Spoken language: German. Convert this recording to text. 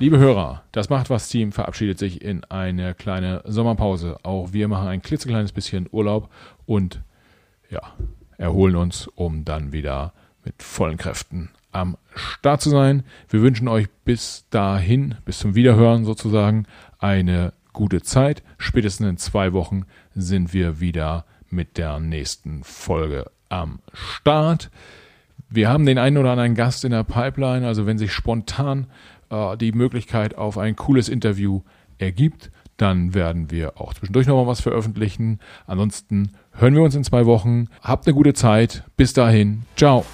Liebe Hörer, das Macht was Team verabschiedet sich in eine kleine Sommerpause. Auch wir machen ein klitzekleines bisschen Urlaub und ja, erholen uns, um dann wieder mit vollen Kräften am Start zu sein. Wir wünschen euch bis dahin, bis zum Wiederhören sozusagen, eine gute Zeit. Spätestens in zwei Wochen sind wir wieder mit der nächsten Folge am Start. Wir haben den einen oder anderen Gast in der Pipeline, also wenn sich spontan äh, die Möglichkeit auf ein cooles Interview ergibt, dann werden wir auch zwischendurch nochmal was veröffentlichen. Ansonsten hören wir uns in zwei Wochen. Habt eine gute Zeit. Bis dahin. Ciao.